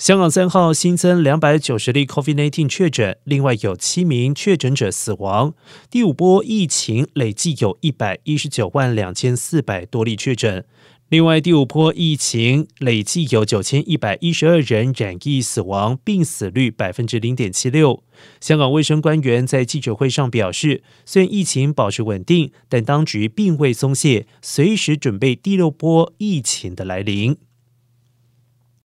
香港三号新增两百九十例 COVID-19 确诊，另外有七名确诊者死亡。第五波疫情累计有一百一十九万两千四百多例确诊。另外，第五波疫情累计有九千一百一十二人染疫死亡，病死率百分之零点七六。香港卫生官员在记者会上表示，虽然疫情保持稳定，但当局并未松懈，随时准备第六波疫情的来临。